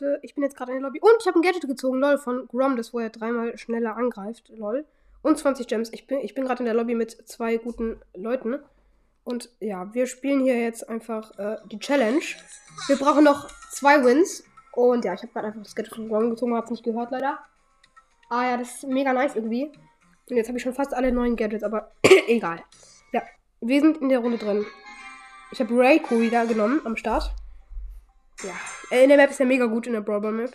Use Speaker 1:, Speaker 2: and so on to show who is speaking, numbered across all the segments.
Speaker 1: warte. Ich bin jetzt gerade in der Lobby. Und ich habe ein Gadget gezogen, lol, von Grom, das wo er dreimal schneller angreift, lol. Und 20 Gems. Ich bin, ich bin gerade in der Lobby mit zwei guten Leuten. Und ja, wir spielen hier jetzt einfach äh, die Challenge. Wir brauchen noch zwei Wins. Und ja, ich habe gerade einfach das Gadget von Grom gezogen, hab's nicht gehört leider. Ah ja, das ist mega nice irgendwie. Und jetzt habe ich schon fast alle neuen Gadgets, aber egal. Ja, wir sind in der Runde drin. Ich habe Rayco wieder genommen am Start. Ja, äh, in der Map ist er mega gut in der Brawl Map.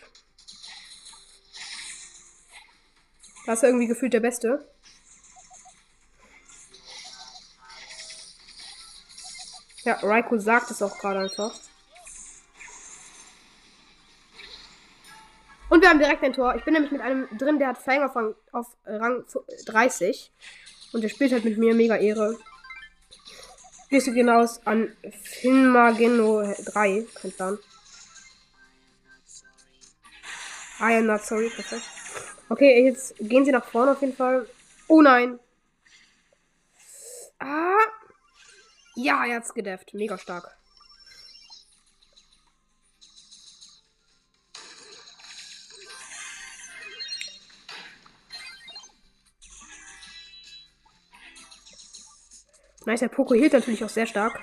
Speaker 1: Da ist er irgendwie gefühlt der Beste. Ja, Raiko sagt es auch gerade einfach. Und wir haben direkt ein Tor. Ich bin nämlich mit einem drin, der hat Fang auf Rang 30. Und der spielt halt mit mir. Mega Ehre. Grüße gehen aus an Finmageno 3. Kein Plan. I am not sorry. Perfekt. Okay, jetzt gehen sie nach vorne auf jeden Fall. Oh nein. Ah. Ja, er hat's gedefft. Mega stark. Nice, der Poco hielt natürlich auch sehr stark.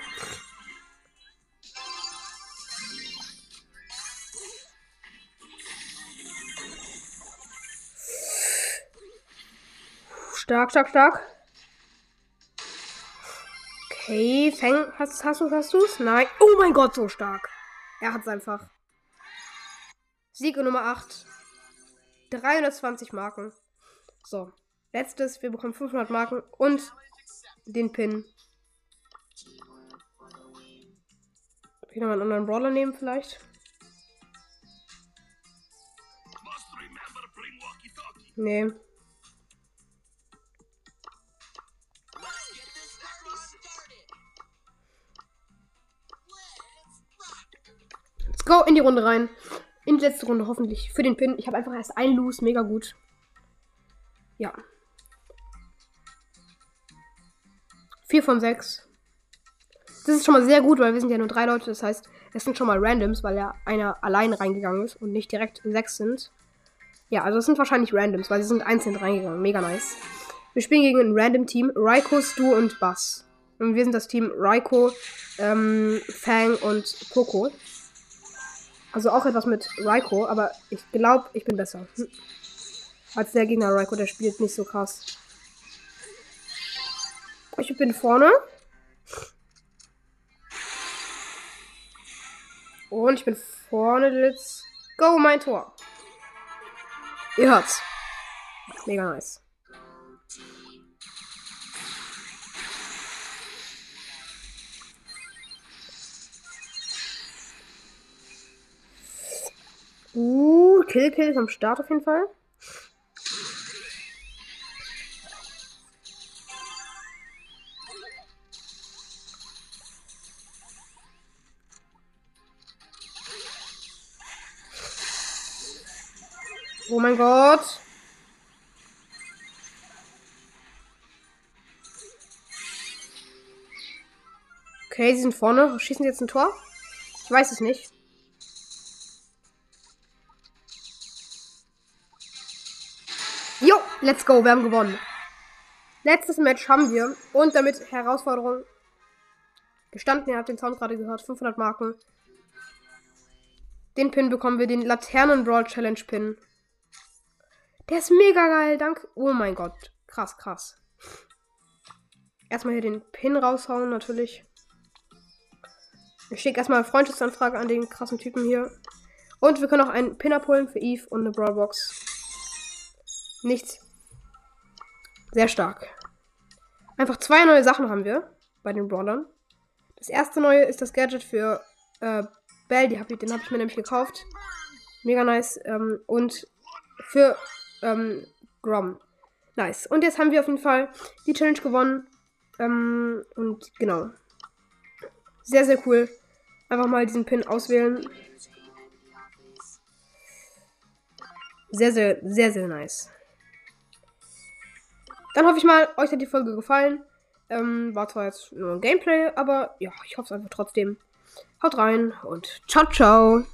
Speaker 1: Stark, stark, stark. Okay, Fang, hast, hast du hast du's? Nein. Oh mein Gott, so stark. Er hat's einfach. Sieg Nummer 8. 320 Marken. So. Letztes, wir bekommen 500 Marken und den Pin. Ich nochmal einen anderen Brawler nehmen vielleicht. Nee. Let's go in die Runde rein. In die letzte Runde hoffentlich für den Pin. Ich habe einfach erst ein Loose, mega gut. Ja. 4 von 6. Das ist schon mal sehr gut, weil wir sind ja nur drei Leute. Das heißt, es sind schon mal Randoms, weil ja einer allein reingegangen ist und nicht direkt sechs sind. Ja, also es sind wahrscheinlich Randoms, weil sie sind einzeln reingegangen. Mega nice. Wir spielen gegen ein Random Team. Raiko, Stu und Bass. Und wir sind das Team Raiko, ähm, Fang und Poco. Also auch etwas mit Raiko, aber ich glaube, ich bin besser. Hm. Als der Gegner Raiko, der spielt nicht so krass. Ich bin vorne. Und ich bin vorne. Let's go, mein Tor. Ihr hört's. Mega nice. Uh, Kill Kill ist am Start auf jeden Fall. Oh mein Gott. Okay, sie sind vorne. Schießen sie jetzt ein Tor? Ich weiß es nicht. Jo, let's go. Wir haben gewonnen. Letztes Match haben wir. Und damit Herausforderung bestanden. Ihr habt den Sound gerade gehört. 500 Marken. Den Pin bekommen wir. Den Laternen Brawl Challenge Pin. Der ist mega geil. Danke. Oh mein Gott. Krass, krass. Erstmal hier den Pin raushauen, natürlich. Ich schicke erstmal eine Freundschaftsanfrage an den krassen Typen hier. Und wir können auch einen Pin abholen für Eve und eine Brawlbox. Nichts. Sehr stark. Einfach zwei neue Sachen haben wir bei den Brawlern. Das erste neue ist das Gadget für äh, Bell. Die hab ich, den habe ich mir nämlich gekauft. Mega nice. Ähm, und für ähm, Grom. Nice. Und jetzt haben wir auf jeden Fall die Challenge gewonnen. Ähm, und genau. Sehr, sehr cool. Einfach mal diesen Pin auswählen. Sehr, sehr, sehr, sehr nice. Dann hoffe ich mal, euch hat die Folge gefallen. Ähm, war zwar jetzt nur ein Gameplay, aber ja, ich hoffe es einfach trotzdem. Haut rein und ciao, ciao.